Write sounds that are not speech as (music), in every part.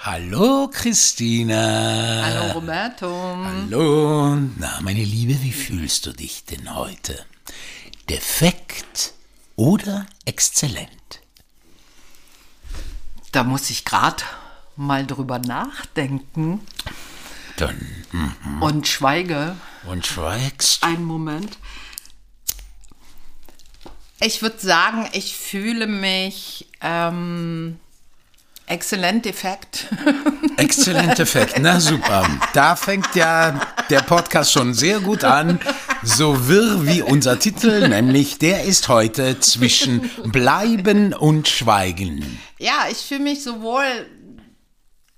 Hallo Christina. Hallo Roberto. Hallo. Na, meine Liebe, wie fühlst du dich denn heute? Defekt oder exzellent? Da muss ich gerade mal drüber nachdenken Dann hm, und schweige und schweigst. einen Moment. Ich würde sagen, ich fühle mich ähm, exzellent defekt. (laughs) Exzellent Effekt, na super. Da fängt ja der Podcast schon sehr gut an. So wirr wie unser Titel, nämlich der ist heute zwischen Bleiben und Schweigen. ja, ich fühle mich sowohl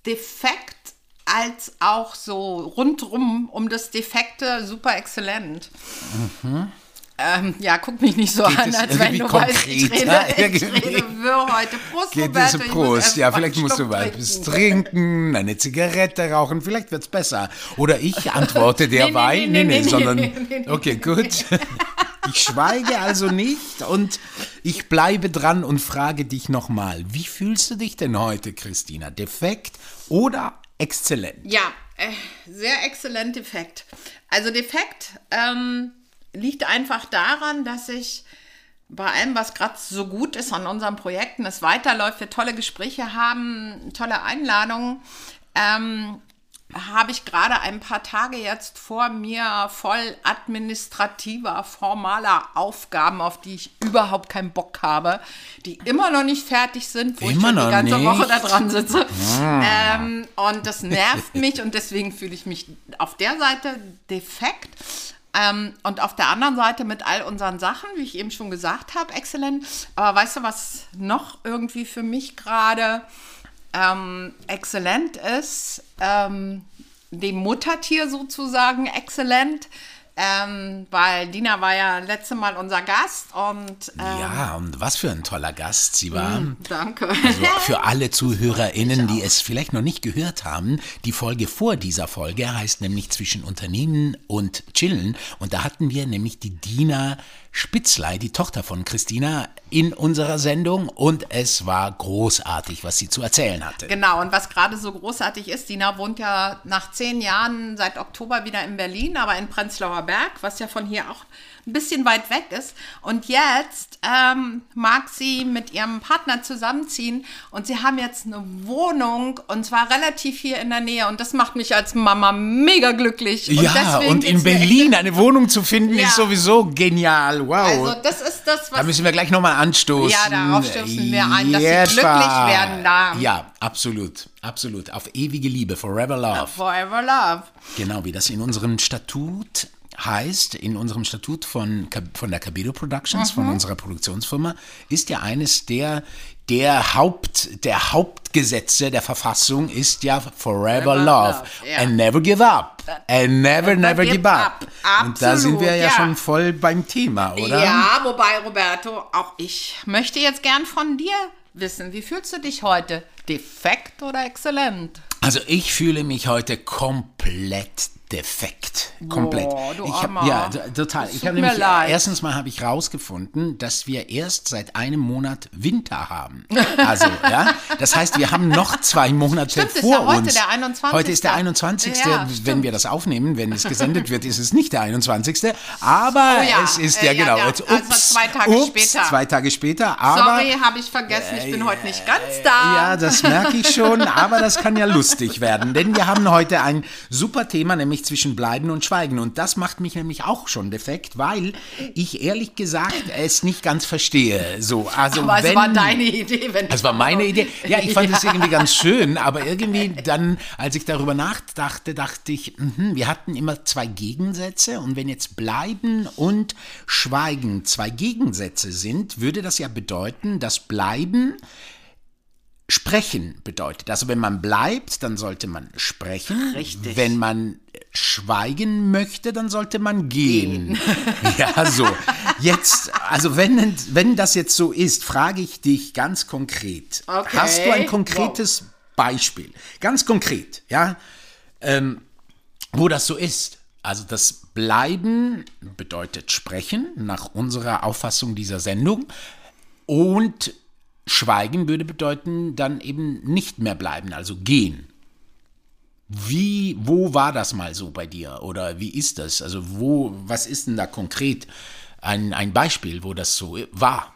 defekt als auch so rundrum um das Defekte super exzellent. Ähm, ja, guck mich nicht so Geht an, es als wenn du weißt, ich rede, konkreter? (laughs) ich rede wirr heute. Prost, Geht Roberto, es Prost? Ja, vielleicht musst du was (laughs) trinken. eine Zigarette rauchen, vielleicht wird's besser. Oder ich antworte derweil. (laughs) nee, Nee, nee, nee, nee, sondern. Okay, gut. Ich schweige also nicht und ich bleibe dran und frage dich nochmal. Wie fühlst du dich denn heute, Christina? Defekt oder exzellent? Ja, äh, sehr exzellent defekt. Also defekt ähm, liegt einfach daran, dass ich bei allem, was gerade so gut ist an unseren Projekten, es weiterläuft, wir tolle Gespräche haben, tolle Einladungen, ähm, habe ich gerade ein paar Tage jetzt vor mir voll administrativer, formaler Aufgaben, auf die ich überhaupt keinen Bock habe, die immer noch nicht fertig sind, wo Immer ich schon die ganze nicht? Woche da dran sitze. Ähm, und das nervt mich und deswegen fühle ich mich auf der Seite defekt. Ähm, und auf der anderen Seite mit all unseren Sachen, wie ich eben schon gesagt habe, exzellent. Aber weißt du, was noch irgendwie für mich gerade ähm, exzellent ist? Ähm, dem Muttertier sozusagen exzellent. Ähm, weil Dina war ja letzte Mal unser Gast und ähm, Ja, und was für ein toller Gast sie war. danke. Also für (laughs) alle ZuhörerInnen, die es vielleicht noch nicht gehört haben, die Folge vor dieser Folge heißt nämlich Zwischen Unternehmen und Chillen. Und da hatten wir nämlich die Dina Spitzlei, die Tochter von Christina, in unserer Sendung. Und es war großartig, was sie zu erzählen hatte. Genau, und was gerade so großartig ist, Dina wohnt ja nach zehn Jahren seit Oktober wieder in Berlin, aber in Prenzlauer Berg, was ja von hier auch ein bisschen weit weg ist. Und jetzt ähm, mag sie mit ihrem Partner zusammenziehen und sie haben jetzt eine Wohnung und zwar relativ hier in der Nähe und das macht mich als Mama mega glücklich. Und Ja, und in Berlin eine Wohnung zu finden, Ja. ist sowieso genial. Wow. Also das ist das, da was müssen wir gleich nochmal anstoßen. Ja, darauf stoßen wir ein, dass sie glücklich werden da. Ja, absolut, absolut. Auf ewige Liebe, forever love. Forever Love. Genau, wie das in unserem Statut heißt, in unserem Statut von, von der Cabedo Productions, Mhm. von unserer Produktionsfirma, ist ja eines der, der Haupt, der Hauptgesetze der Verfassung ist ja Forever Love ja. and never give up. And never, never give up. Und da sind wir ja, ja. schon voll beim Thema, oder? Ja, wobei, Roberto, auch ich möchte jetzt gern von dir wissen, wie fühlst du dich heute? Defekt oder exzellent? Also ich fühle mich heute komplett defekt. Komplett. Boah, du ich hab, ja, total. Das Ich habe nämlich leid. erstens mal habe ich rausgefunden, dass wir erst seit einem Monat Winter haben. Also, ja, das heißt, wir haben noch zwei Monate Stimmt, ist vor ja heute uns. der 21.. Heute ist der 21. Ja, wenn wir das aufnehmen, wenn es gesendet wird, ist es nicht der 21. Aber Oh ja, es ist äh, ja ja, genau. ja, Jetzt, also ups, zwei Tage ups, später. Zwei Tage später. Aber Sorry, habe ich vergessen, ich bin heute nicht ganz da. ja, das merke ich schon, aber das kann ja lustig werden, denn wir haben heute ein super Thema, nämlich zwischen Bleiben und Schweigen. Und das macht mich nämlich auch schon defekt, weil ich ehrlich gesagt es nicht ganz verstehe. So, also Aber es wenn, war deine Idee, wenn das war meine Idee. Ja, ich fand es Ja. irgendwie ganz schön, aber irgendwie dann, als ich darüber nachdachte, dachte ich, mhm, wir hatten immer zwei Gegensätze und wenn jetzt Bleiben und Schweigen zwei Gegensätze sind, würde das ja bedeuten, dass Bleiben Sprechen bedeutet. Also wenn man bleibt, dann sollte man sprechen. Richtig. Wenn man schweigen möchte, dann sollte man gehen. (laughs) Ja, so. Jetzt, also wenn, wenn das jetzt so ist, frage ich dich ganz konkret. Okay. Hast du ein konkretes Beispiel? Ganz konkret, ja, ähm, wo das so ist. Also das Bleiben bedeutet sprechen, nach unserer Auffassung dieser Sendung. Und Schweigen würde bedeuten, dann eben nicht mehr bleiben, also gehen. Wie, wo war das mal so bei dir? Oder wie ist das? Also, wo, was ist denn da konkret ein, ein Beispiel, wo das so war?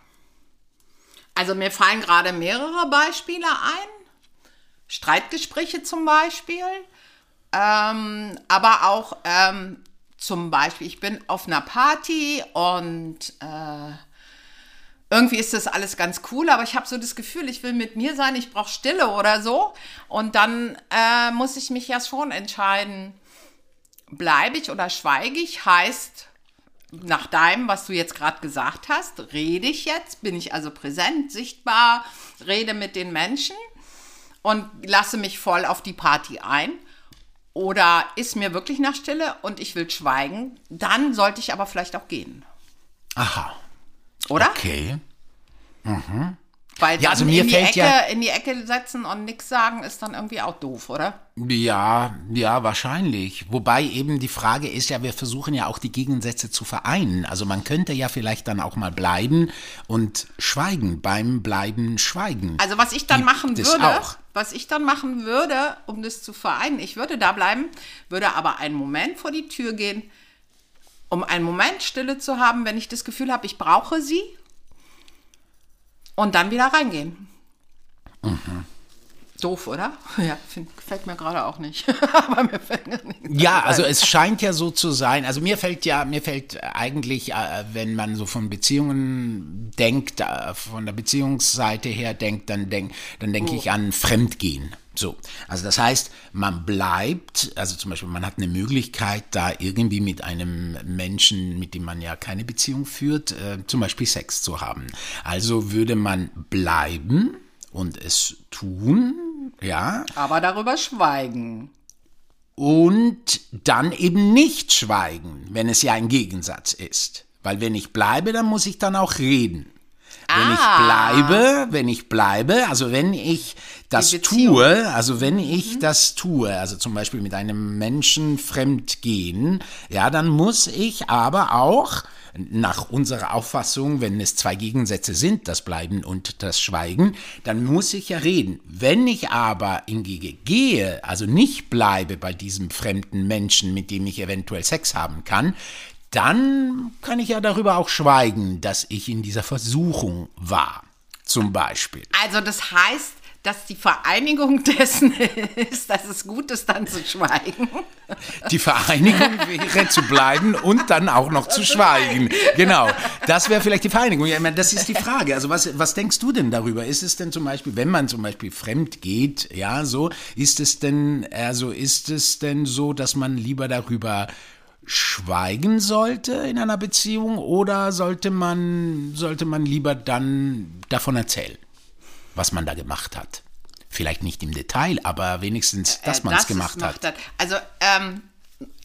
Also, mir fallen gerade mehrere Beispiele ein. Streitgespräche zum Beispiel. Ähm, aber auch ähm, zum Beispiel, ich bin auf einer Party und äh, irgendwie ist das alles ganz cool, aber ich habe so das Gefühl, ich will mit mir sein, ich brauche Stille oder so. Und dann äh, muss ich mich ja schon entscheiden, bleibe ich oder schweige ich, heißt nach deinem, was du jetzt gerade gesagt hast, rede ich jetzt, bin ich also präsent, sichtbar, rede mit den Menschen und lasse mich voll auf die Party ein. Oder ist mir wirklich nach Stille und ich will schweigen, dann sollte ich aber vielleicht auch gehen. Aha. Oder? Okay. Mhm. Weil Ja, also mir in, die fällt Ecke, ja- in die Ecke setzen und nichts sagen, ist dann irgendwie auch doof, oder? Ja, ja, wahrscheinlich. Wobei eben die Frage ist ja, wir versuchen ja auch die Gegensätze zu vereinen. Also man könnte ja vielleicht dann auch mal bleiben und schweigen, beim Bleiben schweigen. Also was ich dann Gibt machen würde, was ich dann machen würde, um das zu vereinen, ich würde da bleiben, würde aber einen Moment vor die Tür gehen, um einen Moment Stille zu haben, wenn ich das Gefühl habe, ich brauche sie. Und dann wieder reingehen. Mhm. Doof, oder? (laughs) Ja, find, gefällt mir gerade auch nicht. (laughs) aber mir fällt gar nicht. Ja, also es scheint ja so zu sein. Also mir fällt ja, mir fällt eigentlich, äh, wenn man so von Beziehungen denkt, äh, von der Beziehungsseite her denkt, dann denk, dann denke ich an Fremdgehen. So, also das heißt, man bleibt, also zum Beispiel, man hat eine Möglichkeit, da irgendwie mit einem Menschen, mit dem man ja keine Beziehung führt, äh, zum Beispiel Sex zu haben. Also würde man bleiben und es tun, ja, Aber darüber schweigen. und dann eben nicht schweigen, wenn es ja ein Gegensatz ist. Weil wenn ich bleibe, dann muss ich dann auch reden. Wenn Ah. ich bleibe, wenn ich bleibe, also wenn ich das tue, also wenn ich das tue, also zum Beispiel mit einem Menschen fremd gehen, ja, dann muss ich aber auch nach unserer Auffassung, wenn es zwei Gegensätze sind, das Bleiben und das Schweigen, dann muss ich ja reden. Wenn ich aber hingegen gehe, also nicht bleibe bei diesem fremden Menschen, mit dem ich eventuell Sex haben kann, dann kann ich ja darüber auch schweigen, dass ich in dieser Versuchung war, zum Beispiel. Also das heißt, dass die Vereinigung (laughs) dessen ist, dass es gut ist, dann zu schweigen. Die Vereinigung wäre zu bleiben und dann auch noch zu schweigen. Genau, das wäre vielleicht die Vereinigung. Ja, das ist die Frage. Also was, was denkst du denn darüber? Ist es denn zum Beispiel, wenn man zum Beispiel fremd geht, ja, so, ist es denn, also ist es denn so, dass man lieber darüber schweigen sollte in einer Beziehung oder sollte man, sollte man lieber dann davon erzählen, was man da gemacht hat? Vielleicht nicht im Detail, aber wenigstens, dass Äh, man es gemacht hat. macht Also ähm,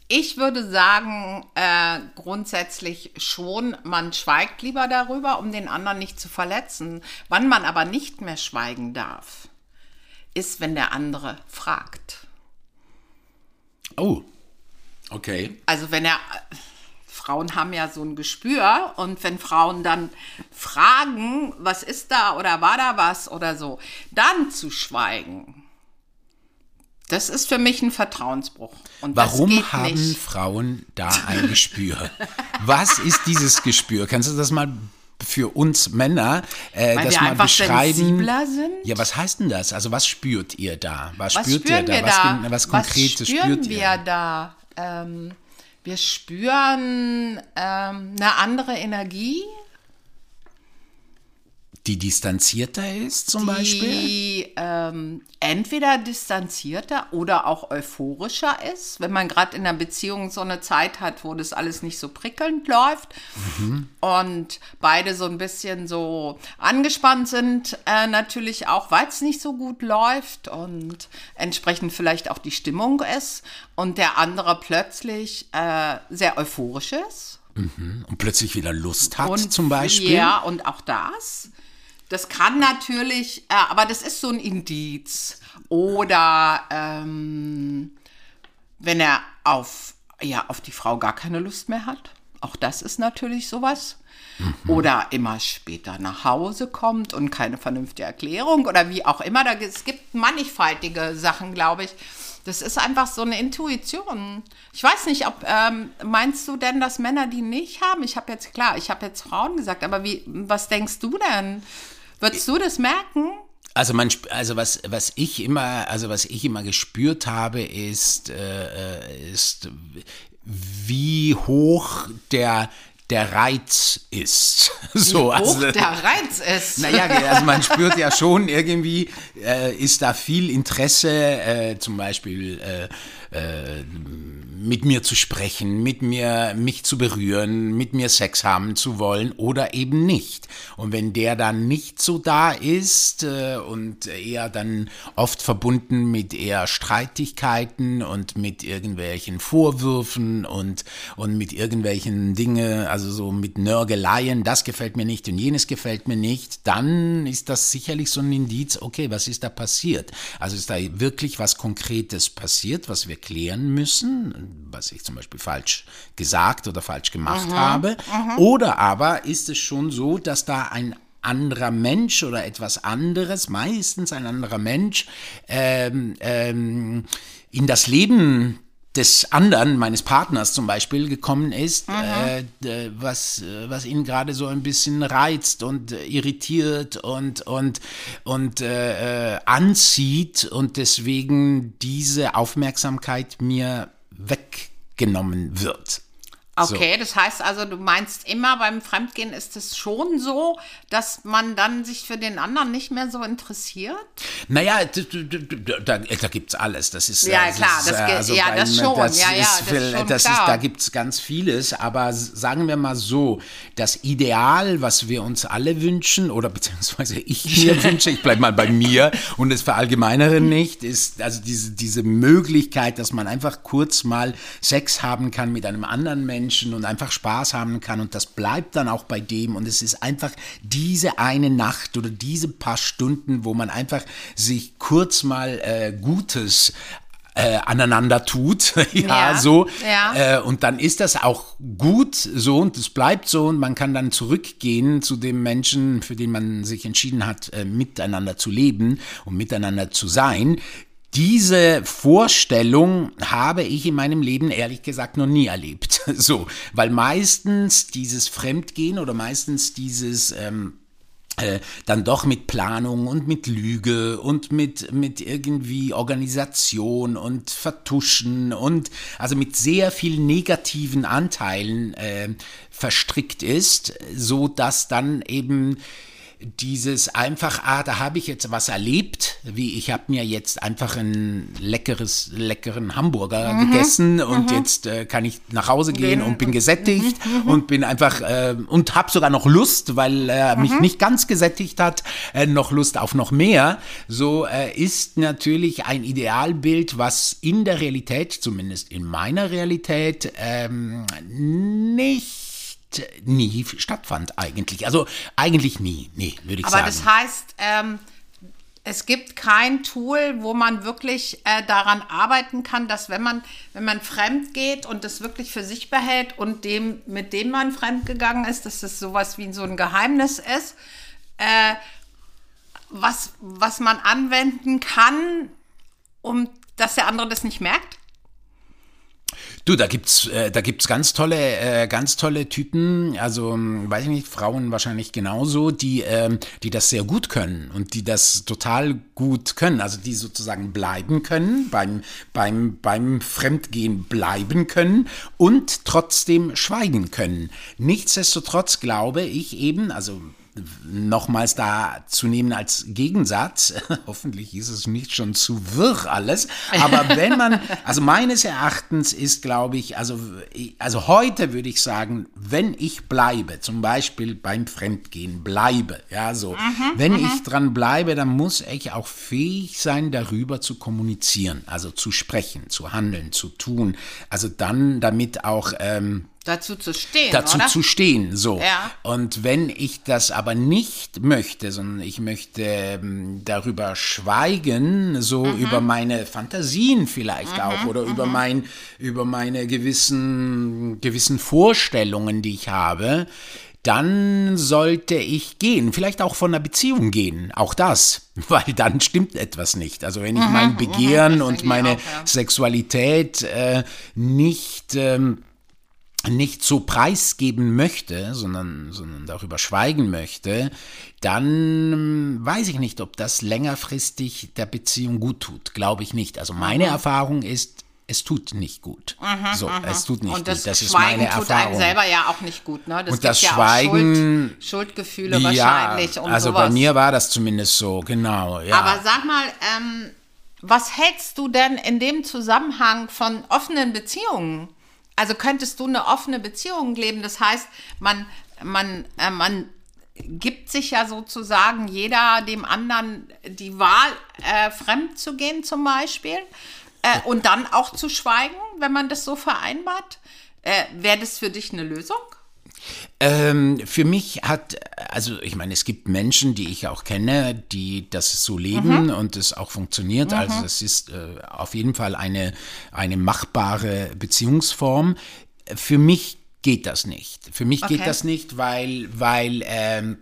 ich würde sagen, äh, grundsätzlich schon, man schweigt lieber darüber, um den anderen nicht zu verletzen. Wann man aber nicht mehr schweigen darf, ist, wenn der andere fragt. Oh, okay. Also wenn er, Frauen haben ja so ein Gespür und wenn Frauen dann fragen, was ist da oder war da was oder so, dann zu schweigen, das ist für mich ein Vertrauensbruch. Und Warum haben nicht. Frauen da ein Gespür? Was ist dieses Gespür? Kannst du das mal für uns Männer äh, Weil das mal beschreiben? Ja, was heißt denn das? Also was spürt ihr da? Was, Was spürt spüren ihr da? was, da? gen- was Konkretes spüren spürt wir ihr? da? Ähm, wir spüren ähm, eine andere Energie, Die distanzierter ist zum Beispiel? die ähm, entweder distanzierter oder auch euphorischer ist, wenn man gerade in einer Beziehung so eine Zeit hat, wo das alles nicht so prickelnd läuft und beide so ein bisschen so angespannt sind, äh, natürlich auch, weil es nicht so gut läuft und entsprechend vielleicht auch die Stimmung ist und der andere plötzlich äh, sehr euphorisch ist. Und plötzlich wieder Lust hat Und zum Beispiel? Ja, und auch das. Das kann natürlich, äh, aber das ist so ein Indiz. Oder ähm, wenn er auf, ja, auf die Frau gar keine Lust mehr hat. Auch das ist natürlich sowas. mhm. oder immer später nach Hause kommt und keine vernünftige Erklärung oder wie auch immer. Da, es gibt mannigfaltige Sachen, glaube ich. Das ist einfach so eine Intuition. Ich weiß nicht, ob ähm, meinst du denn, dass Männer die nicht haben? Ich habe jetzt klar, ich habe jetzt Frauen gesagt, aber wie? Was denkst du denn? Würdest du das merken? Also man, also was, was ich immer, also was ich immer gespürt habe, ist, äh, äh ist, wie hoch der der Reiz ist. (laughs) So, Wie hoch also, der Reiz ist. Naja, also man spürt ja schon irgendwie, äh, ist da viel Interesse, äh, zum Beispiel äh, äh, mit mir zu sprechen, mit mir mich zu berühren, mit mir Sex haben zu wollen oder eben nicht. Und wenn der dann nicht so da ist äh, und eher dann oft verbunden mit eher Streitigkeiten und mit irgendwelchen Vorwürfen und, und mit irgendwelchen Dinge, also so mit Nörgeleien, das gefällt mir nicht und jenes gefällt mir nicht, dann ist das sicherlich so ein Indiz, okay, was ist da passiert? Also ist da wirklich was Konkretes passiert, was wir erklären müssen, was ich zum Beispiel falsch gesagt oder falsch gemacht mhm. habe. Mhm. Oder aber ist es schon so, dass da ein anderer Mensch oder etwas anderes, meistens ein anderer Mensch, ähm, ähm, in das Leben des anderen, meines Partners zum Beispiel, gekommen ist, mhm. äh, was, was ihn gerade so ein bisschen reizt und irritiert und, und, und äh, äh, anzieht und deswegen diese Aufmerksamkeit mir weggenommen wird. Okay, so. das heißt also, du meinst immer beim Fremdgehen ist es schon so, dass man dann sich für den anderen nicht mehr so interessiert? Naja, da, da gibt es alles. Das ist, ja, klar, das, ist, also ja, beim, das schon. Das ja, ja, das, viel, ist, schon das ist, da gibt es ganz vieles, aber sagen wir mal so, das Ideal, was wir uns alle wünschen, oder beziehungsweise ich mir (laughs) wünsche, ich bleibe mal bei mir und es verallgemeinere nicht, ist also diese, diese Möglichkeit, dass man einfach kurz mal Sex haben kann mit einem anderen Menschen, Menschen und einfach Spaß haben kann und das bleibt dann auch bei dem und es ist einfach diese eine Nacht oder diese paar Stunden, wo man einfach sich kurz mal äh, Gutes äh, aneinander tut, (laughs) ja, ja, so. Ja. Äh, und dann ist das auch gut so und es bleibt so und man kann dann zurückgehen zu dem Menschen, für den man sich entschieden hat, äh, miteinander zu leben und miteinander zu sein. Diese Vorstellung habe ich in meinem Leben ehrlich gesagt noch nie erlebt. (laughs) So, weil meistens dieses Fremdgehen oder meistens dieses ähm, äh, dann doch mit Planung und mit Lüge und mit, mit irgendwie Organisation und Vertuschen und also mit sehr vielen negativen Anteilen äh, verstrickt ist, so dass dann eben dieses einfach, ah, da habe ich jetzt was erlebt, wie ich habe mir jetzt einfach ein leckeres, leckeren Hamburger mhm. gegessen und mhm. jetzt äh, kann ich nach Hause gehen und bin gesättigt mhm. mhm. und bin einfach äh, und habe sogar noch Lust, weil er mich nicht ganz gesättigt hat, äh, noch Lust auf noch mehr. So äh, ist natürlich ein Idealbild, was in der Realität, zumindest in meiner Realität, ähm, nicht nie stattfand eigentlich. Also eigentlich nie, nee, würde ich Aber sagen. Aber das heißt, ähm, es gibt kein Tool, wo man wirklich äh, daran arbeiten kann, dass wenn man, wenn man fremd geht und das wirklich für sich behält und dem, mit dem man fremd gegangen ist, dass das sowas wie so ein Geheimnis ist, äh, was, was man anwenden kann, um dass der andere das nicht merkt? Du, da gibt's, äh, da gibt's ganz tolle, äh, ganz tolle Typen, also hm, weiß ich nicht, Frauen wahrscheinlich genauso, die, ähm, die das sehr gut können und die das total gut können, also die sozusagen bleiben können, beim, beim, beim Fremdgehen bleiben können und trotzdem schweigen können. Nichtsdestotrotz glaube ich eben, also nochmals da zu nehmen als Gegensatz. (laughs) Hoffentlich ist es nicht schon zu wirr alles. Aber (laughs) wenn man, also meines Erachtens ist, glaube ich, also, also heute würde ich sagen, wenn ich bleibe, zum Beispiel beim Fremdgehen bleibe, ja, so, mhm, wenn mhm. ich dran bleibe, dann muss ich auch fähig sein, darüber zu kommunizieren, also zu sprechen, zu handeln, zu tun. Also dann damit auch, ähm, Dazu zu stehen. Dazu oder? zu stehen, so. Ja. Und wenn ich das aber nicht möchte, sondern ich möchte ähm, darüber schweigen, so mhm. über meine Fantasien vielleicht mhm. auch oder mhm. über mein, über meine gewissen, gewissen Vorstellungen, die ich habe, dann sollte ich gehen, vielleicht auch von einer Beziehung gehen, auch das, (laughs) weil dann stimmt etwas nicht. Also wenn ich mhm, mein mhm, Begehren und meine auch, ja. Sexualität äh, nicht ähm, nicht so preisgeben möchte, sondern, sondern darüber schweigen möchte, dann weiß ich nicht, ob das längerfristig der Beziehung gut tut. Glaube ich nicht. Also meine mhm. Erfahrung ist, es tut nicht gut. Mhm, so, mhm. es tut nicht und das gut. Das ist Schweigen meine tut einem selber ja auch nicht gut. Ne? Das und das ja Schweigen, Schuld, Schuldgefühle ja, wahrscheinlich. Und also sowas. bei mir war das zumindest so, genau. Ja. Aber sag mal, ähm, was hältst du denn in dem Zusammenhang von offenen Beziehungen? Also könntest du eine offene Beziehung leben? Das heißt, man, man, äh, man gibt sich ja sozusagen jeder dem anderen die Wahl, äh, fremd zu gehen zum Beispiel. Äh, und dann auch zu schweigen, wenn man das so vereinbart? Äh, Wäre das für dich eine Lösung? Ähm, für mich hat, also ich meine, es gibt Menschen, die ich auch kenne, die das so leben mhm. und es auch funktioniert. Also mhm. Also es ist äh, auf jeden Fall eine, eine machbare Beziehungsform. Für mich geht das nicht. Für mich okay. geht das nicht, weil, weil ähm,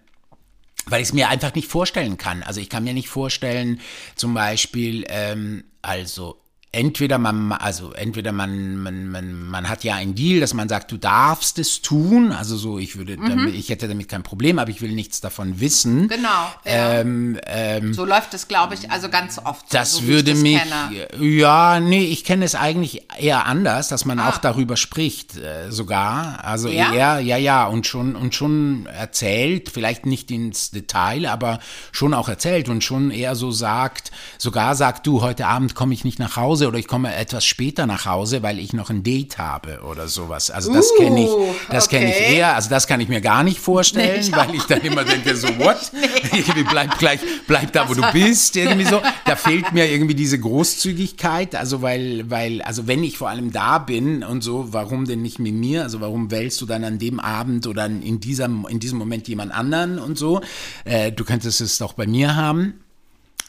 weil ich es mir einfach nicht vorstellen kann. Also ich kann mir nicht vorstellen, zum Beispiel, ähm, also entweder man, also entweder man, man, man, man hat ja einen Deal, dass man sagt, du darfst es tun. Also so, ich würde, mhm. damit, ich hätte damit kein Problem, aber ich will nichts davon wissen. Genau. Ja. Ähm, ähm, so läuft es, glaube ich, also ganz oft. Das so, würde das mich, kenne. ja, nee, ich kenne es eigentlich eher anders, dass man ah. auch darüber spricht, äh, sogar. Also ja? eher, ja, ja, und schon, und schon erzählt, vielleicht nicht ins Detail, aber schon auch erzählt und schon eher so sagt, sogar sagt du, heute Abend komme ich nicht nach Hause oder ich komme etwas später nach Hause, weil ich noch ein Date habe oder sowas. Also das uh, kenne ich, das okay. kenne ich eher. Also das kann ich mir gar nicht vorstellen, nee, weil ich dann immer denke, so what? (laughs) Nee. bleib gleich, bleib da, wo du bist, irgendwie so. Da fehlt mir irgendwie diese Großzügigkeit. Also weil, weil, also wenn ich vor allem da bin und so, warum denn nicht mit mir? Also warum wählst du dann an dem Abend oder in diesem, in diesem Moment jemand anderen und so? Äh, du könntest es doch bei mir haben.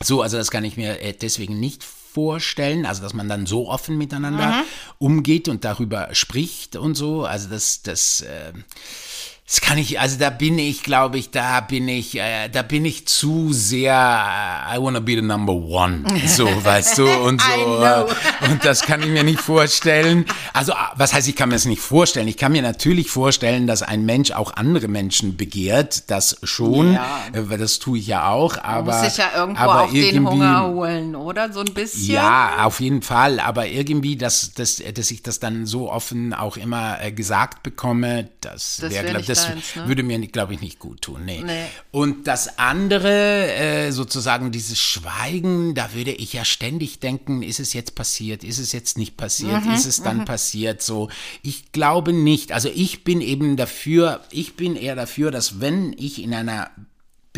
So, also das kann ich mir äh, deswegen nicht vorstellen, also dass man dann so offen miteinander mhm. umgeht und darüber spricht und so. Also das, das äh, das kann ich, also da bin ich, glaube ich, da bin ich, äh, da bin ich zu sehr, uh, I wanna be the number one, so, (laughs) weißt du, und so. Äh, und das kann ich mir nicht vorstellen. Also, ah, was heißt, ich kann mir das nicht vorstellen? Ich kann mir natürlich vorstellen, dass ein Mensch auch andere Menschen begehrt, das schon, ja. Äh, das tue ich ja auch, aber. Man muss sich ja irgendwo aber auch den Hunger holen, oder? So ein bisschen. Ja, auf jeden Fall, aber irgendwie, dass, dass, dass ich das dann so offen auch immer gesagt bekomme, das, das wäre, glaube ich, das ne? würde mir, glaube ich, nicht gut tun. Nee. nee. Und das andere, äh, sozusagen dieses Schweigen, da würde ich ja ständig denken, ist es jetzt passiert, ist es jetzt nicht passiert, mhm, ist es dann mhm. passiert so. Ich glaube nicht. Also ich bin eben dafür, ich bin eher dafür, dass wenn ich in einer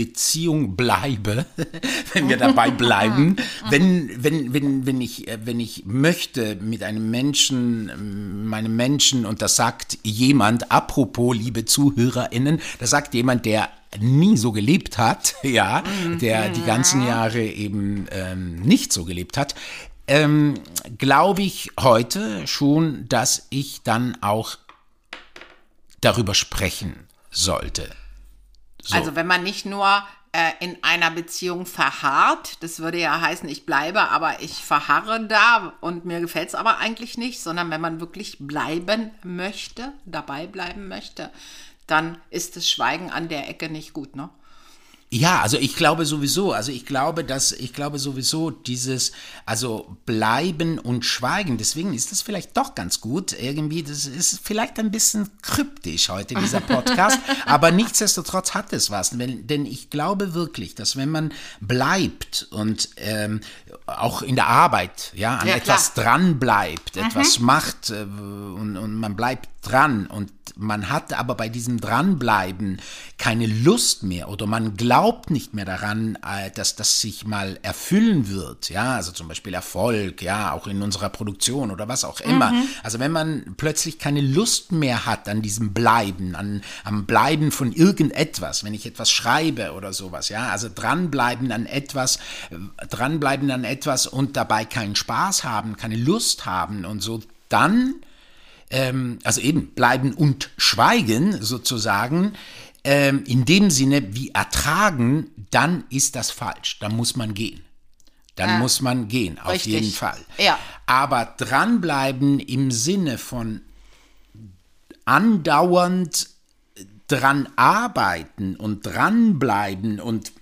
Beziehung bleibe, (laughs) wenn wir (laughs) dabei bleiben, wenn, wenn, wenn, wenn, ich, äh, wenn ich möchte mit einem Menschen, meinem Menschen, und das sagt jemand, apropos, liebe ZuhörerInnen, das sagt jemand, der nie so gelebt hat, (laughs) ja, der die ganzen Jahre eben ähm, nicht so gelebt hat, ähm, glaube ich heute schon, dass ich dann auch darüber sprechen sollte. So. Also wenn man nicht nur äh, in einer Beziehung verharrt, das würde ja heißen, ich bleibe, aber ich verharre da und mir gefällt es aber eigentlich nicht, sondern wenn man wirklich bleiben möchte, dabei bleiben möchte, dann ist das Schweigen an der Ecke nicht gut, ne? Ja, also ich glaube sowieso, also ich glaube, dass ich glaube sowieso dieses also bleiben und schweigen, deswegen ist das vielleicht doch ganz gut. Irgendwie, das ist vielleicht ein bisschen kryptisch heute dieser Podcast, (laughs) aber nichtsdestotrotz hat es was, denn, denn ich glaube wirklich, dass wenn man bleibt und ähm, auch in der Arbeit, ja, an ja, etwas dran bleibt, mhm. etwas macht äh, und, und man bleibt dran und man hat aber bei diesem Dranbleiben keine Lust mehr oder man glaubt nicht mehr daran, äh, dass das sich mal erfüllen wird, ja, also zum Beispiel Erfolg, ja, auch in unserer Produktion oder was auch immer. Mhm. Also wenn man plötzlich keine Lust mehr hat an diesem Bleiben, an, am Bleiben von irgendetwas, wenn ich etwas schreibe oder sowas, ja, also dranbleiben an etwas, dranbleiben an etwas und dabei keinen Spaß haben, keine Lust haben und so, dann ähm, also eben bleiben und schweigen sozusagen, ähm, in dem Sinne wie ertragen, dann ist das falsch. Dann muss man gehen. Dann Ja. muss man gehen, auf Richtig. jeden Fall. Ja. Aber dranbleiben im Sinne von andauernd dran arbeiten und dranbleiben und,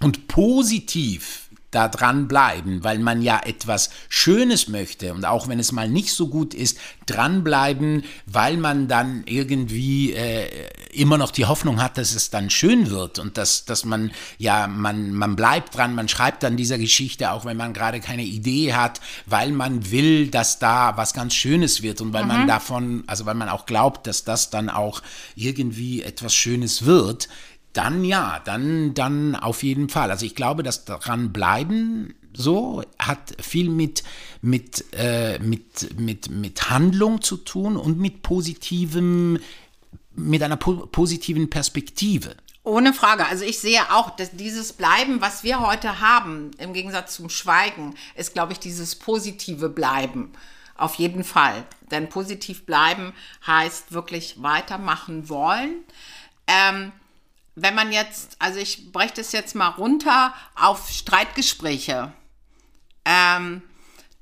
und positiv da dran bleiben, weil man ja etwas Schönes möchte. Und auch wenn es mal nicht so gut ist, dranbleiben, weil man dann irgendwie äh, immer noch die Hoffnung hat, dass es dann schön wird und dass, dass man, ja, man, man bleibt dran, man schreibt an dieser Geschichte, auch wenn man gerade keine Idee hat, weil man will, dass da was ganz Schönes wird und weil man davon, also weil man auch glaubt, dass das dann auch irgendwie etwas Schönes wird, dann ja, dann, dann auf jeden Fall. Also ich glaube, dass daran bleiben so hat viel mit, mit, äh, mit, mit, mit Handlung zu tun und mit positivem, mit einer po positiven Perspektive. Ohne Frage. Also ich sehe auch, dass dieses Bleiben, was wir heute haben, im Gegensatz zum Schweigen, ist, glaube ich, dieses positive Bleiben. Auf jeden Fall. Denn positiv bleiben heißt wirklich weitermachen wollen. Ähm, wenn man jetzt, also ich breche das jetzt mal runter auf Streitgespräche. Ähm,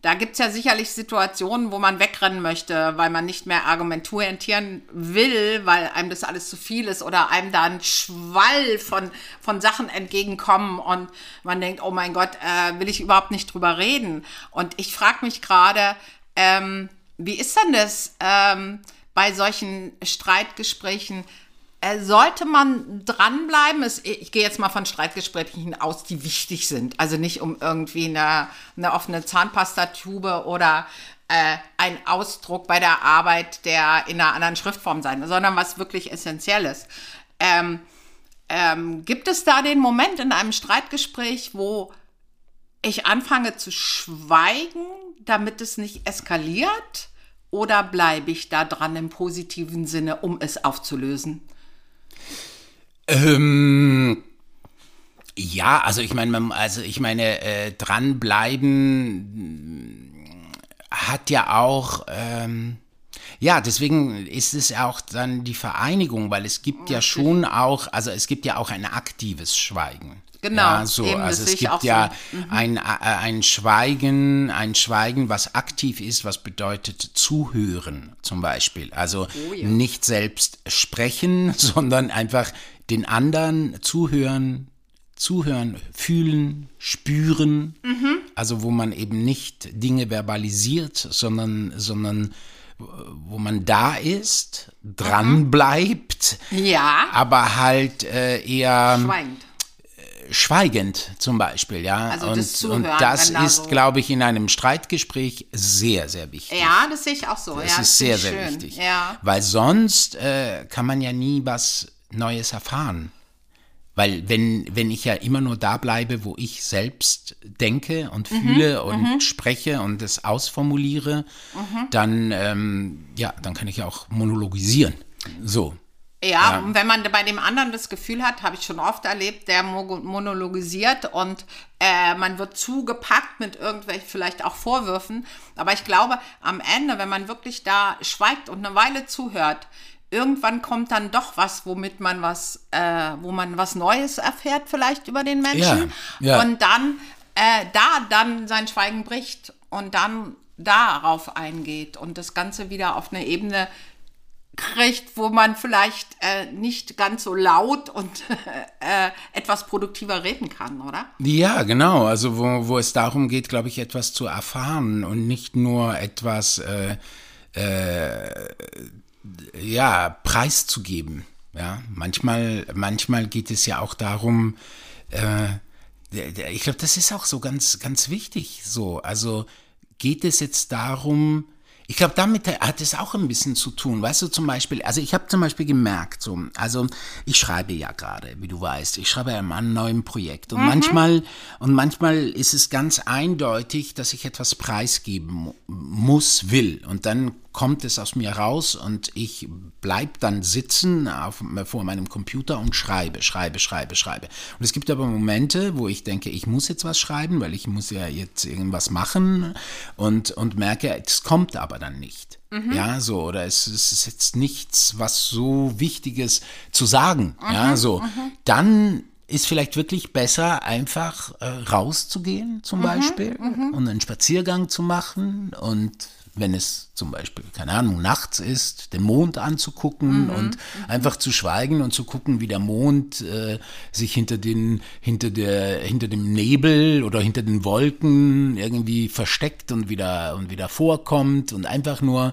da gibt es ja sicherlich Situationen, wo man wegrennen möchte, weil man nicht mehr argumentieren will, weil einem das alles zu viel ist oder einem da ein Schwall von, von Sachen entgegenkommen und man denkt, oh mein Gott, äh, will ich überhaupt nicht drüber reden. Und ich frage mich gerade, ähm, wie ist denn das ähm, bei solchen Streitgesprächen? Äh, sollte man dranbleiben? Es, ich gehe jetzt mal von Streitgesprächen aus, die wichtig sind. Also nicht um irgendwie eine, eine offene Zahnpastatube oder äh, ein Ausdruck bei der Arbeit, der in einer anderen Schriftform sein, sondern was wirklich Essentielles. Ähm, ähm, gibt es da den Moment in einem Streitgespräch, wo ich anfange zu schweigen, damit es nicht eskaliert? Oder bleibe ich da dran im positiven Sinne, um es aufzulösen? Ähm, ja, also ich meine, also ich meine, äh, dranbleiben hat ja auch, ähm, ja, deswegen ist es auch dann die Vereinigung, weil es gibt ja schon auch, also es gibt ja auch ein aktives Schweigen. Genau, Ja, so, eben, also es gibt ja so. Mhm. ein, äh, ein Schweigen, ein Schweigen, was aktiv ist, was bedeutet zuhören zum Beispiel. Also Oh ja. nicht selbst sprechen, (laughs) sondern einfach den anderen zuhören, zuhören, fühlen, spüren. Mhm. Also wo man eben nicht Dinge verbalisiert, sondern, sondern wo man da ist, dran bleibt, Ja, aber halt äh, eher schweigend. schweigend zum Beispiel, ja. Also und, das Zuhören, und das da ist, so- glaube ich, in einem Streitgespräch sehr, sehr wichtig. Ja, das sehe ich auch so. Das ja, ist finde sehr, sehr schön. wichtig. Ja. Weil sonst äh, kann man ja nie was Neues erfahren. Weil wenn, wenn ich ja immer nur da bleibe, wo ich selbst denke Mhm, und fühle und spreche und es ausformuliere, Mhm. dann, ähm, ja, dann kann ich ja auch monologisieren. So. Ja, Ja. und wenn man bei dem anderen das Gefühl hat, habe ich schon oft erlebt, der mo- monologisiert und äh, man wird zugepackt mit irgendwelchen vielleicht auch Vorwürfen. Aber ich glaube, am Ende, wenn man wirklich da schweigt und eine Weile zuhört, irgendwann kommt dann doch was, womit man was, äh, wo man was Neues erfährt vielleicht über den Menschen. Ja, ja. Und dann äh, da dann sein Schweigen bricht und dann darauf eingeht und das Ganze wieder auf eine Ebene kriegt, wo man vielleicht äh, nicht ganz so laut und (laughs) äh, etwas produktiver reden kann, oder? Ja, genau. Also wo, wo es darum geht, glaube ich, etwas zu erfahren und nicht nur etwas äh, äh, ja, preiszugeben. Ja, manchmal, manchmal geht es ja auch darum, äh, ich glaube, das ist auch so ganz, ganz wichtig. So, also geht es jetzt darum, ich glaube, damit hat es auch ein bisschen zu tun. Weißt du, zum Beispiel, also ich habe zum Beispiel gemerkt, so, also ich schreibe ja gerade, wie du weißt, ich schreibe an einem neuen Projekt. Und manchmal, und manchmal ist es ganz eindeutig, dass ich etwas preisgeben mu- muss, will. Und dann kommt es aus mir raus und ich bleib dann sitzen auf, vor meinem Computer und schreibe, schreibe, schreibe, schreibe. Und es gibt aber Momente, wo ich denke, ich muss jetzt was schreiben, weil ich muss ja jetzt irgendwas machen und, und merke, es kommt aber aber dann nicht. Mhm. Ja, so, oder es, es, ist jetzt nichts, was so Wichtiges zu sagen. Mhm. Ja, so. Mhm. Dann ist vielleicht wirklich besser, einfach äh, rauszugehen, zum mhm. Beispiel, mhm. und einen Spaziergang zu machen und wenn es zum Beispiel, keine Ahnung, nachts ist, den Mond anzugucken mhm. und einfach zu schweigen und zu gucken, wie der Mond äh, sich hinter den, hinter der, hinter dem Nebel oder hinter den Wolken irgendwie versteckt und wieder, und wieder vorkommt und einfach nur,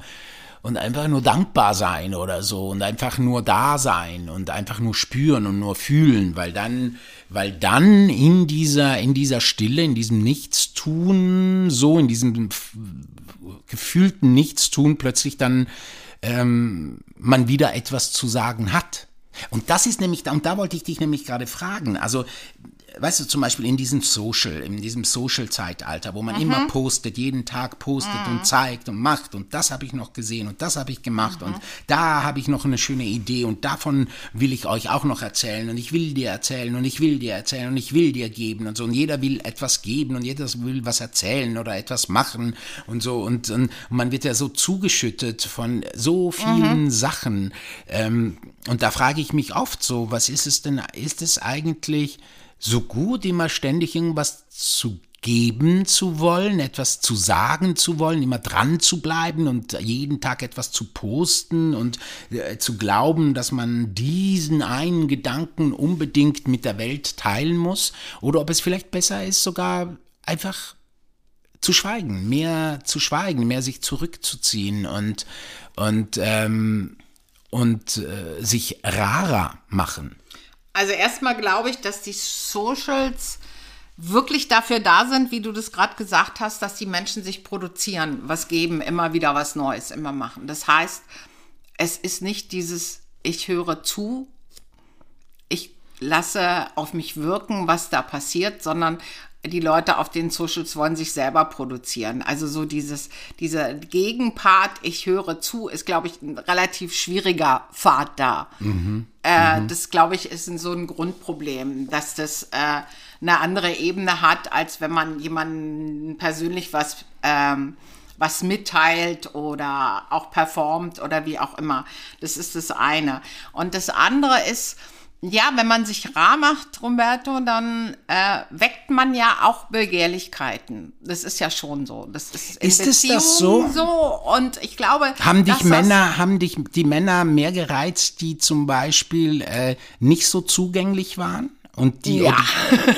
und einfach nur dankbar sein oder so und einfach nur da sein und einfach nur spüren und nur fühlen, weil dann, weil dann in dieser, in dieser Stille, in diesem Nichtstun, so in diesem gefühlten Nichtstun plötzlich dann ähm, man wieder etwas zu sagen hat. Und das ist nämlich, und da wollte ich dich nämlich gerade fragen, also weißt du, zum Beispiel in diesem Social, in diesem Social-Zeitalter, wo man mhm. immer postet, jeden Tag postet mhm. und zeigt und macht und das habe ich noch gesehen und das habe ich gemacht mhm. und da habe ich noch eine schöne Idee und davon will ich euch auch noch erzählen und ich will dir erzählen und ich will dir erzählen und ich will dir geben und so und jeder will etwas geben und jeder will was erzählen oder etwas machen und so und, und man wird ja so zugeschüttet von so vielen mhm. Sachen ähm, und da frage ich mich oft so, was ist es denn, ist es eigentlich, so gut, immer ständig irgendwas zu geben zu wollen, etwas zu sagen zu wollen, immer dran zu bleiben und jeden Tag etwas zu posten und äh, zu glauben, dass man diesen einen Gedanken unbedingt mit der Welt teilen muss, oder ob es vielleicht besser ist, sogar einfach zu schweigen, mehr zu schweigen, mehr sich zurückzuziehen und und ähm, und äh, sich rarer machen. Also erstmal glaube ich, dass die Socials wirklich dafür da sind, wie du das gerade gesagt hast, dass die Menschen sich produzieren, was geben, immer wieder was Neues, immer machen. Das heißt, es ist nicht dieses, ich höre zu, ich lasse auf mich wirken, was da passiert, sondern die Leute auf den Socials wollen sich selber produzieren. Also so dieses, dieser Gegenpart, ich höre zu, ist, glaube ich, ein relativ schwieriger Pfad da. Mhm. Äh, mhm. Das, glaube ich, ist so ein Grundproblem, dass das äh, eine andere Ebene hat, als wenn man jemanden persönlich was, ähm, was mitteilt oder auch performt oder wie auch immer. Das ist das eine. Und das andere ist, ja, wenn man sich rar macht, Roberto, dann äh, weckt man ja auch Begehrlichkeiten. Das ist ja schon so. Das ist in ist es das so? so? Und ich glaube, haben dich Männer, haben dich die Männer mehr gereizt, die zum Beispiel äh, nicht so zugänglich waren? Und die, ja.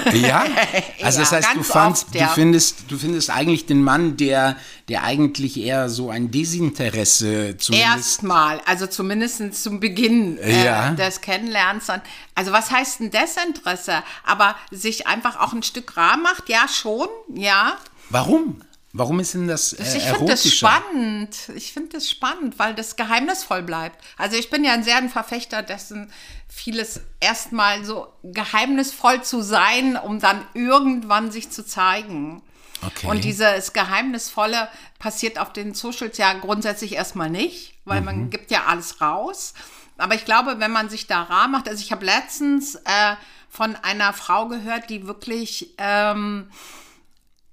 Und, ja? (laughs) Also das heißt, du, fandst, oft, ja. du, findest, du findest eigentlich den Mann, der, der eigentlich eher so ein Desinteresse zumindest. Erstmal, also zumindest zum Beginn äh, ja. des Kennenlernens. Also was heißt ein Desinteresse? Aber sich einfach auch ein Stück rar macht, ja schon, ja. Warum? Warum ist denn das äh, Ich finde das spannend. Ich finde das spannend, weil das geheimnisvoll bleibt. Also ich bin ja ein sehr ein Verfechter dessen, vieles erstmal so geheimnisvoll zu sein, um dann irgendwann sich zu zeigen. Okay. Und dieses Geheimnisvolle passiert auf den Socials ja grundsätzlich erstmal nicht, weil mhm. man gibt ja alles raus. Aber ich glaube, wenn man sich da rar macht, also ich habe letztens äh, von einer Frau gehört, die wirklich ähm,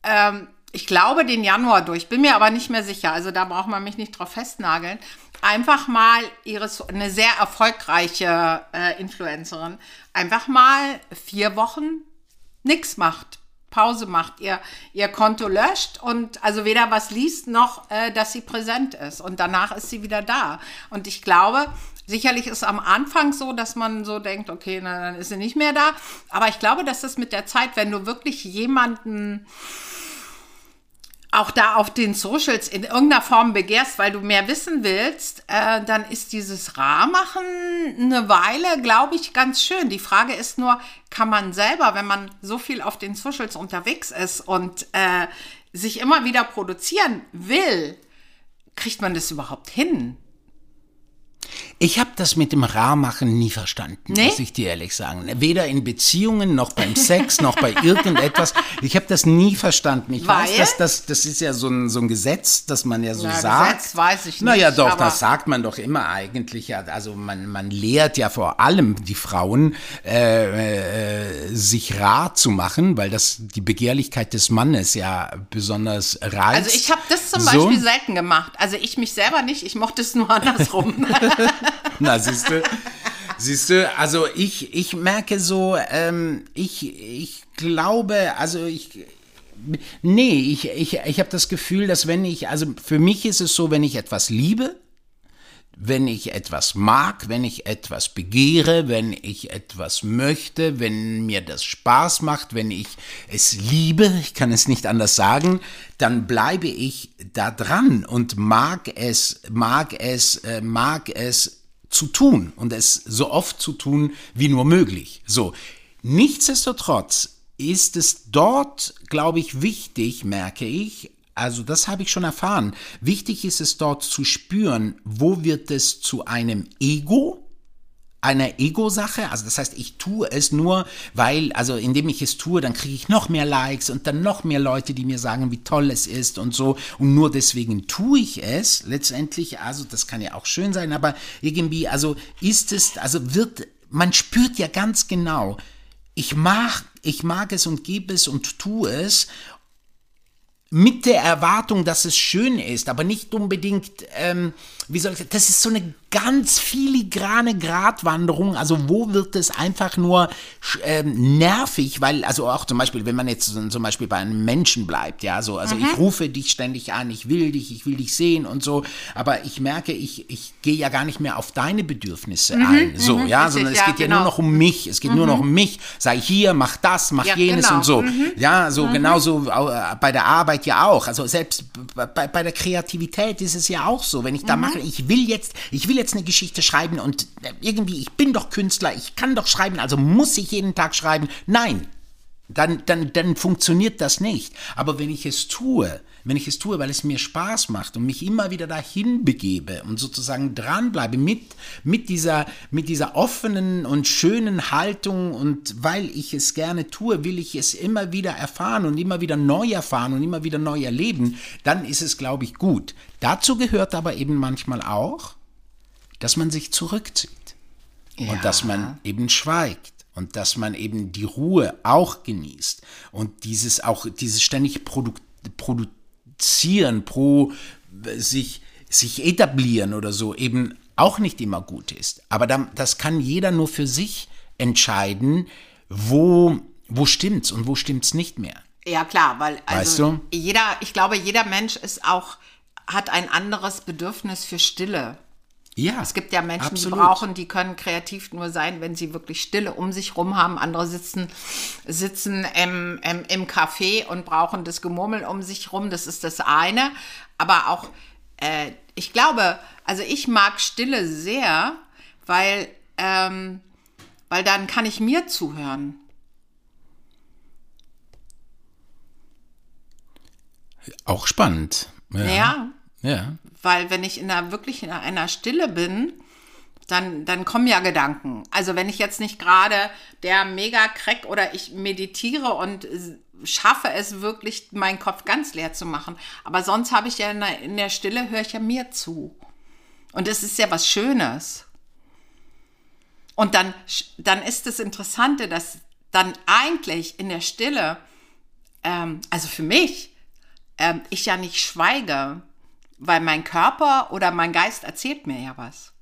ähm, ich glaube, den Januar durch, bin mir aber nicht mehr sicher. Also da braucht man mich nicht drauf festnageln. Einfach mal ihre, eine sehr erfolgreiche äh, Influencerin, einfach mal vier Wochen nichts macht. Pause macht, ihr, ihr Konto löscht und also weder was liest noch, äh, dass sie präsent ist. Und danach ist sie wieder da. Und ich glaube, sicherlich ist am Anfang so, dass man so denkt, okay, na, dann ist sie nicht mehr da. Aber ich glaube, dass das mit der Zeit, wenn du wirklich jemanden auch da auf den Socials in irgendeiner Form begehrst, weil du mehr wissen willst, äh, dann ist dieses Rahmachen eine Weile, glaube ich, ganz schön. Die Frage ist nur, kann man selber, wenn man so viel auf den Socials unterwegs ist und äh, sich immer wieder produzieren will, kriegt man das überhaupt hin? Ich habe das mit dem Rarmachen nie verstanden, nee? muss ich dir ehrlich sagen. Weder in Beziehungen noch beim Sex noch bei irgendetwas. Ich habe das nie verstanden. Ich Weil? weiß, dass das, das ist ja so ein, so ein Gesetz, dass man ja so Na, sagt. Gesetz weiß ich nicht. Naja, doch, das sagt man doch immer eigentlich. Also man, man lehrt ja vor allem die Frauen, äh, äh, sich rar zu machen, weil das die Begehrlichkeit des Mannes ja besonders reizt. Also ich habe das zum so? Beispiel selten gemacht. Also ich mich selber nicht, ich mochte es nur andersrum. (laughs) Na, siehst du. Siehst du, also ich, ich merke so, ähm, ich, ich glaube, also ich, nee, ich, ich, ich habe das Gefühl, dass wenn ich, also für mich ist es so, wenn ich etwas liebe, wenn ich etwas mag, wenn ich etwas begehre, wenn ich etwas möchte, wenn mir das Spaß macht, wenn ich es liebe, ich kann es nicht anders sagen, dann bleibe ich da dran und mag es, mag es, äh, mag es zu tun und es so oft zu tun wie nur möglich. So. Nichtsdestotrotz ist es dort, glaube ich, wichtig, merke ich, also das habe ich schon erfahren. Wichtig ist es dort zu spüren, wo wird es zu einem Ego, einer Ego-Sache. Also das heißt, ich tue es nur, weil, also indem ich es tue, dann kriege ich noch mehr Likes und dann noch mehr Leute, die mir sagen, wie toll es ist und so. Und nur deswegen tue ich es letztendlich. Also das kann ja auch schön sein, aber irgendwie, also ist es, also wird, man spürt ja ganz genau, ich mag, ich mag es und gebe es und tue es mit der Erwartung, dass es schön ist, aber nicht unbedingt, ähm, wie soll ich sagen, das ist so eine ganz filigrane Gratwanderung. Also wo wird es einfach nur ähm, nervig, weil, also auch zum Beispiel, wenn man jetzt zum Beispiel bei einem Menschen bleibt, ja, so, also mhm. ich rufe dich ständig an, ich will dich, ich will dich sehen und so, aber ich merke, ich, ich gehe ja gar nicht mehr auf deine Bedürfnisse mhm, ein, so, mhm, ja, sondern es geht ja genau. nur noch um mich, es geht nur noch mhm. um mich, sei hier, mach das, mach ja, jenes genau. und so, mhm. ja, so genauso äh, bei der Arbeit ja auch. Also selbst bei, bei der Kreativität ist es ja auch so. Wenn ich da mhm. mache, ich will jetzt, ich will jetzt eine Geschichte schreiben und irgendwie, ich bin doch Künstler, ich kann doch schreiben, also muss ich jeden Tag schreiben. Nein, dann, dann, dann funktioniert das nicht. Aber wenn ich es tue, wenn ich es tue, weil es mir Spaß macht und mich immer wieder dahin begebe und sozusagen dranbleibe mit, mit, dieser, mit dieser offenen und schönen Haltung und weil ich es gerne tue, will ich es immer wieder erfahren und immer wieder neu erfahren und immer wieder neu erleben, dann ist es, glaube ich, gut. Dazu gehört aber eben manchmal auch, dass man sich zurückzieht ja. und dass man eben schweigt und dass man eben die Ruhe auch genießt und dieses auch dieses ständig Produkt, Produ produzieren, pro sich, sich etablieren oder so eben auch nicht immer gut ist. Aber das kann jeder nur für sich entscheiden, wo, wo stimmt's und wo stimmt's nicht mehr. Ja, klar, weil also weißt du? jeder, ich glaube, jeder Mensch ist auch, hat ein anderes Bedürfnis für Stille. Ja. Es gibt ja Menschen, absolut. die brauchen, die können kreativ nur sein, wenn sie wirklich Stille um sich rum haben. Andere sitzen, sitzen im, im, im Café und brauchen das Gemurmel um sich rum. Das ist das eine. Aber auch, äh, ich glaube, also ich mag Stille sehr, weil, ähm, weil dann kann ich mir zuhören. Auch spannend. Ja. ja. Ja. Weil wenn ich in einer wirklich in einer Stille bin, dann, dann kommen ja Gedanken. Also wenn ich jetzt nicht gerade der Mega-Crack oder ich meditiere und schaffe es wirklich, meinen Kopf ganz leer zu machen. Aber sonst habe ich ja in der, in der Stille, höre ich ja mir zu. Und das ist ja was Schönes. Und dann, dann ist das Interessante, dass dann eigentlich in der Stille, ähm, also für mich, ähm, ich ja nicht schweige, weil mein Körper oder mein Geist erzählt mir ja was.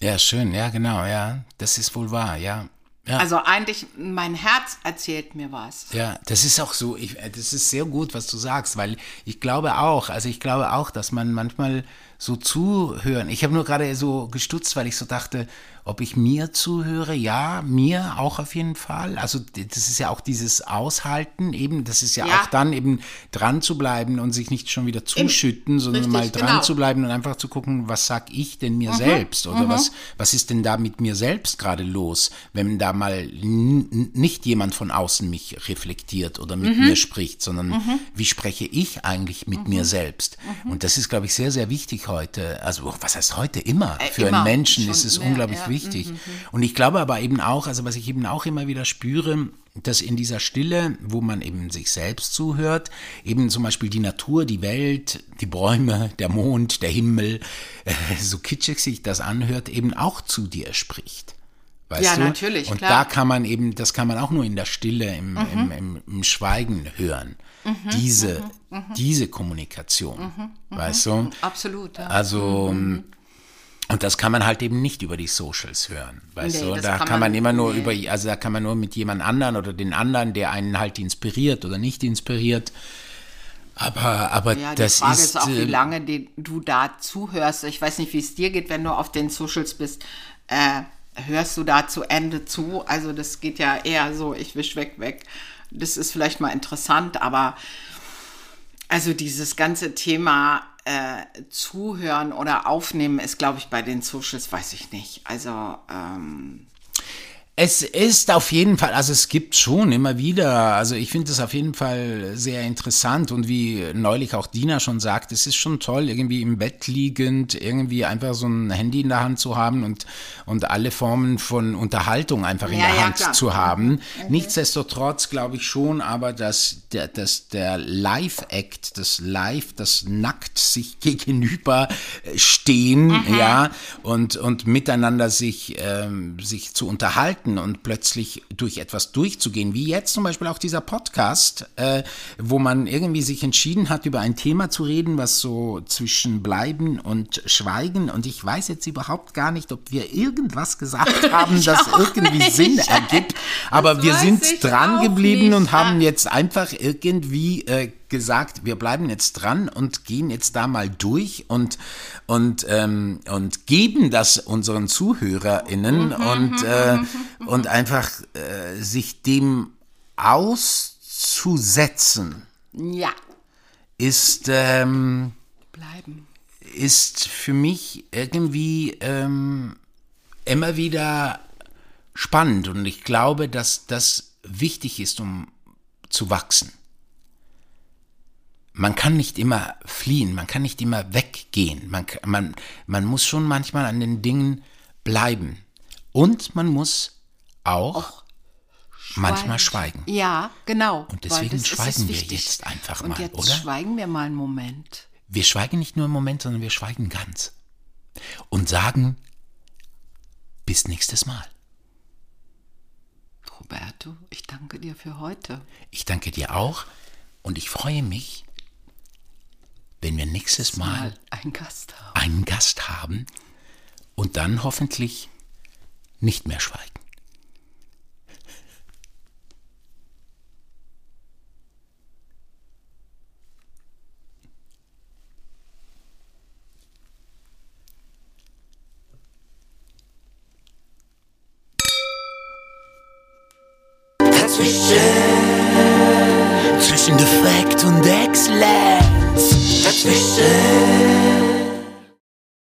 Ja, schön, ja, genau, ja. Das ist wohl wahr, ja. ja. Also eigentlich, mein Herz erzählt mir was. Ja, das ist auch so, ich, das ist sehr gut, was du sagst, weil ich glaube auch, also ich glaube auch, dass man manchmal so zuhören. Ich habe nur gerade so gestutzt, weil ich so dachte, ob ich mir zuhöre, ja, mir auch auf jeden Fall. Also das ist ja auch dieses Aushalten, eben, das ist ja, ja. auch dann eben dran zu bleiben und sich nicht schon wieder zuschütten, sondern Richtig, mal dran genau. zu bleiben und einfach zu gucken, was sag ich denn mir mhm. selbst oder mhm. was, was ist denn da mit mir selbst gerade los, wenn da mal nicht jemand von außen mich reflektiert oder mit mhm. mir spricht, sondern mhm. wie spreche ich eigentlich mit mir mhm. selbst? Mhm. Und das ist, glaube ich, sehr, sehr wichtig heute. Also was heißt heute immer? Äh, Für immer. einen Menschen ist es unglaublich ja. wichtig wichtig. Mhm, mhm. Und ich glaube aber eben auch, also was ich eben auch immer wieder spüre, dass in dieser Stille, wo man eben sich selbst zuhört, eben zum Beispiel die Natur, die Welt, die Bäume, der Mond, der Himmel, äh, so kitschig sich das anhört, eben auch zu dir spricht. Weißt Ja, du? natürlich, Und klar. da kann man eben, das kann man auch nur in der Stille, im, im, im, im Schweigen hören. diese, diese Kommunikation. Weißt du? Absolut. Ja. Also, und das kann man halt eben nicht über die Socials hören. Weißt Nee, du? Da kann kann man, man- immer nur nee. über, also da kann man nur mit jemand anderen oder den anderen, der einen halt inspiriert oder nicht inspiriert. Aber, aber Ja, die das Frage ist. ist auch, wie äh, lange die, du da zuhörst. Ich weiß nicht, wie es dir geht, wenn du auf den Socials bist. Äh, hörst du da zu Ende zu? Also das geht ja eher so, ich wisch weg, weg. Das ist vielleicht mal interessant, aber also dieses ganze Thema äh, Zuhören oder Aufnehmen ist, glaube ich, bei den Socials, weiß ich nicht. Also ähm, Es ist auf jeden Fall, also es gibt schon immer wieder, also ich finde es auf jeden Fall sehr interessant und wie neulich auch Dina schon sagt, es ist schon toll, irgendwie im Bett liegend, irgendwie einfach so ein Handy in der Hand zu haben und, und alle Formen von Unterhaltung einfach in Ja, der ja, Hand klar. zu haben. Nichtsdestotrotz glaube ich schon, aber dass der, dass der Live-Act, das Live, das nackt sich (laughs) gegenüber stehen, ja, und, und miteinander sich, ähm, sich zu unterhalten und plötzlich durch etwas durchzugehen, wie jetzt zum Beispiel auch dieser Podcast, äh, wo man irgendwie sich entschieden hat, über ein Thema zu reden, was so zwischen Bleiben und Schweigen und ich weiß jetzt überhaupt gar nicht, ob wir irgendwas gesagt (laughs) haben, das irgendwie nicht. Sinn ergibt, aber Das wir sind dran geblieben nicht. und haben jetzt einfach irgendwie äh, gesagt, wir bleiben jetzt dran und gehen jetzt da mal durch und und ähm, und geben das unseren ZuhörerInnen und äh, und einfach äh, sich dem auszusetzen ja, ist ähm, bleiben. ist für mich irgendwie ähm, immer wieder spannend und ich glaube, dass das wichtig ist, um zu wachsen. Man kann nicht immer fliehen, man kann nicht immer weggehen, man, man, man muss schon manchmal an den Dingen bleiben und man muss auch manchmal schweigen. Ja, genau. Und deswegen schweigen wir jetzt einfach Und mal, jetzt oder? schweigen wir mal einen Moment. Wir schweigen nicht nur im Moment, sondern wir schweigen ganz. Und sagen, bis nächstes Mal. Roberto, ich danke dir für heute. Ich danke dir auch und ich freue mich, wenn wir nächstes Mal einen Gast haben. einen Gast haben und dann hoffentlich nicht mehr schweigen.